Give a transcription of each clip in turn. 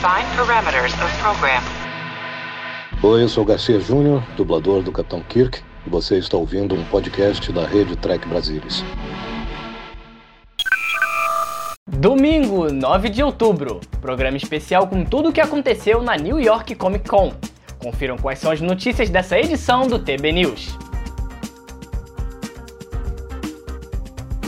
Define parameters of program. Oi, eu sou Garcia Júnior, dublador do Capitão Kirk, e você está ouvindo um podcast da Rede Trek Brasilis. Domingo, 9 de outubro, programa especial com tudo o que aconteceu na New York Comic Con. Confiram quais são as notícias dessa edição do TB News.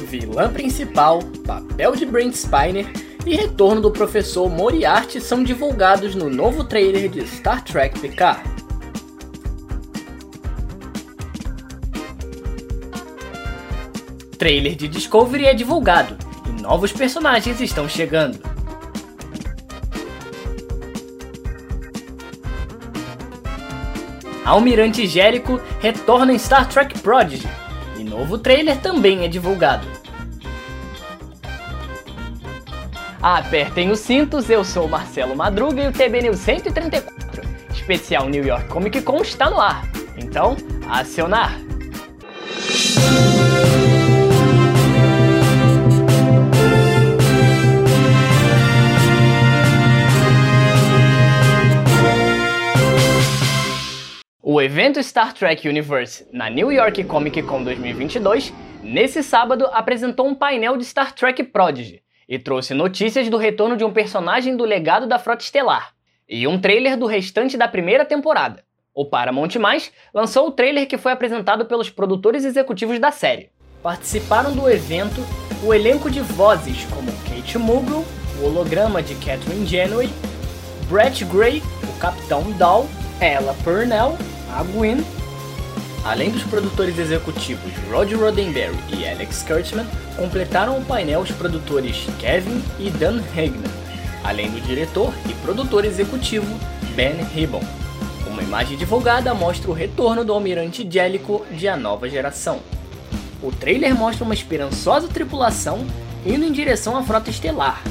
Vilã principal, papel de Brent Spiner e retorno do professor Moriarty são divulgados no novo trailer de Star Trek Picard. Trailer de Discovery é divulgado e novos personagens estão chegando. Almirante Jericho retorna em Star Trek Prodigy e novo trailer também é divulgado. Apertem os cintos, eu sou Marcelo Madruga e o TB News 134, especial New York Comic Con está no ar. Então, acionar! O evento Star Trek Universe na New York Comic Con 2022, nesse sábado apresentou um painel de Star Trek Prodigy e trouxe notícias do retorno de um personagem do legado da Frota Estelar e um trailer do restante da primeira temporada. O Paramount+, lançou o trailer que foi apresentado pelos produtores executivos da série. Participaram do evento o elenco de vozes como Kate Mulgrew, o holograma de Catherine Janeway, Brett Gray, o Capitão Dahl, Ella Purnell, a Gwyn, além dos produtores executivos Rod Roddenberry e Alex Kurtzman, completaram o painel os produtores Kevin e Dan Hagman, além do diretor e produtor executivo Ben Ribbon. Uma imagem divulgada mostra o retorno do Almirante Jellicoe de A Nova Geração. O trailer mostra uma esperançosa tripulação indo em direção à Frota Estelar,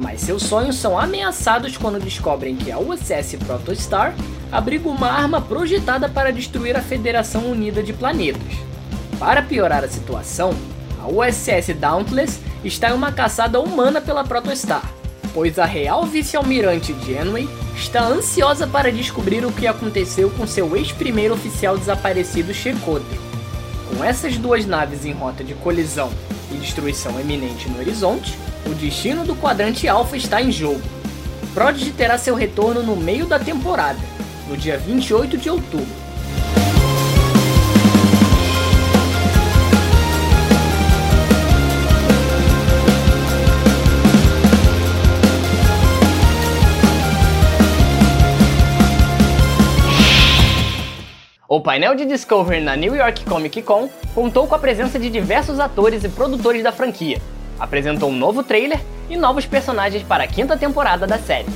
mas seus sonhos são ameaçados quando descobrem que a USS Protostar abriga uma arma projetada para destruir a Federação Unida de Planetas. Para piorar a situação, a USS Dauntless está em uma caçada humana pela Protostar, pois a real vice-almirante Janeway está ansiosa para descobrir o que aconteceu com seu ex-primeiro oficial desaparecido Chakotay. Com essas duas naves em rota de colisão e destruição eminente no horizonte, o destino do quadrante Alpha está em jogo. Prodigy terá seu retorno no meio da temporada, no dia 28 de outubro. O painel de Discovery na New York Comic Con contou com a presença de diversos atores e produtores da franquia, apresentou um novo trailer e novos personagens para a quinta temporada da série.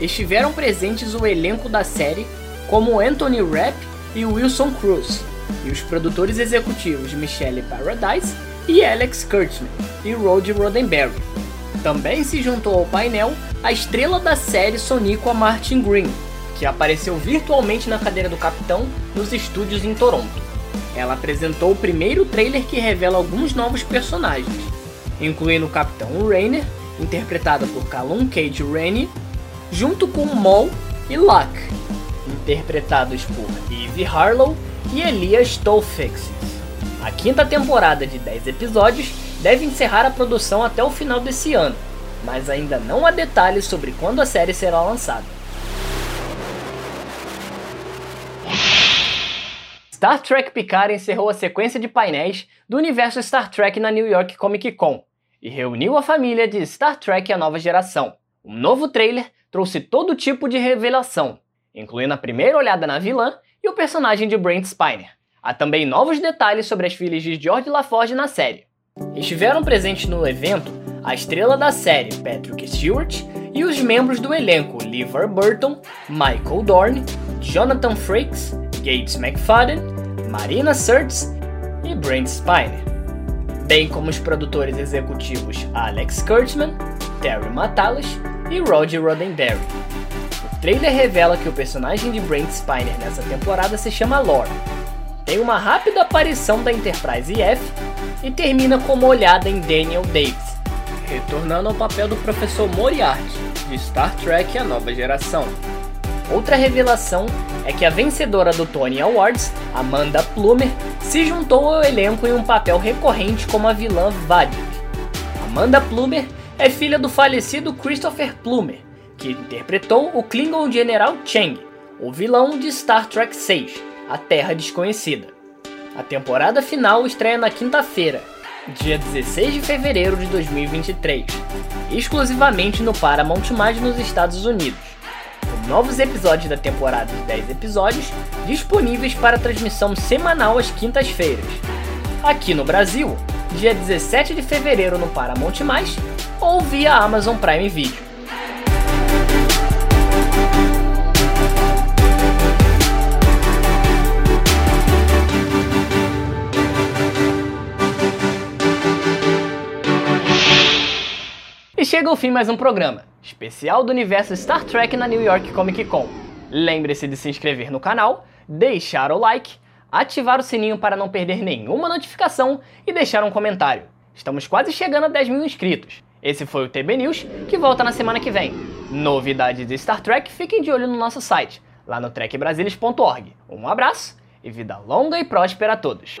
Estiveram presentes o elenco da série, como Anthony Rapp e Wilson Cruz, e os produtores executivos Michelle Paradise e Alex Kurtzman e Rod Roddenberry. Também se juntou ao painel a estrela da série Sonico Martin Green, que apareceu virtualmente na cadeira do capitão nos estúdios em Toronto. Ela apresentou o primeiro trailer que revela alguns novos personagens, incluindo o Capitão Rainer, interpretado por Callum Cage Rainey, junto com Maul e Locke, interpretados por Eve Harlow e Elias Stolfix. A quinta temporada de 10 episódios deve encerrar a produção até o final desse ano, mas ainda não há detalhes sobre quando a série será lançada. Star Trek Picard encerrou a sequência de painéis do universo Star Trek na New York Comic Con e reuniu a família de Star Trek A Nova Geração. Um novo trailer trouxe todo tipo de revelação, incluindo a primeira olhada na vilã e o personagem de Brent Spiner. Há também novos detalhes sobre as filhas de George LaForge na série. Estiveram presentes no evento a estrela da série, Patrick Stewart, e os membros do elenco, LeVar Burton, Michael Dorn, Jonathan Frakes, Gates McFadden Marina Sirtis e Brent Spiner, bem como os produtores executivos Alex Kurtzman, Terry Matalas e Roger Roddenberry. O trailer revela que o personagem de Brent Spiner nessa temporada se chama Lore. Tem uma rápida aparição da Enterprise F e termina com uma olhada em Daniel Davis, retornando ao papel do professor Moriarty, de Star Trek A Nova Geração. Outra revelação é que a vencedora do Tony Awards, Amanda Plumer, se juntou ao elenco em um papel recorrente como a vilã Vadik. Amanda Plumer é filha do falecido Christopher Plumer, que interpretou o Klingon General Chang, o vilão de Star Trek VI, A Terra Desconhecida. A temporada final estreia na quinta-feira, dia 16 de fevereiro de 2023, exclusivamente no Paramount+, nos Estados Unidos. Novos episódios da temporada de 10 episódios disponíveis para transmissão semanal às quintas-feiras. Aqui no Brasil, dia 17 de fevereiro no Paramount+, ou via Amazon Prime Video. E chega ao fim mais um programa, especial do universo Star Trek na New York Comic Con. Lembre-se de se inscrever no canal, deixar o like, ativar o sininho para não perder nenhuma notificação e deixar um comentário. Estamos quase chegando a 10 mil inscritos. Esse foi o TB News, que volta na semana que vem. Novidades de Star Trek, fiquem de olho no nosso site, lá no trekbrasilis.org. Um abraço e vida longa e próspera a todos.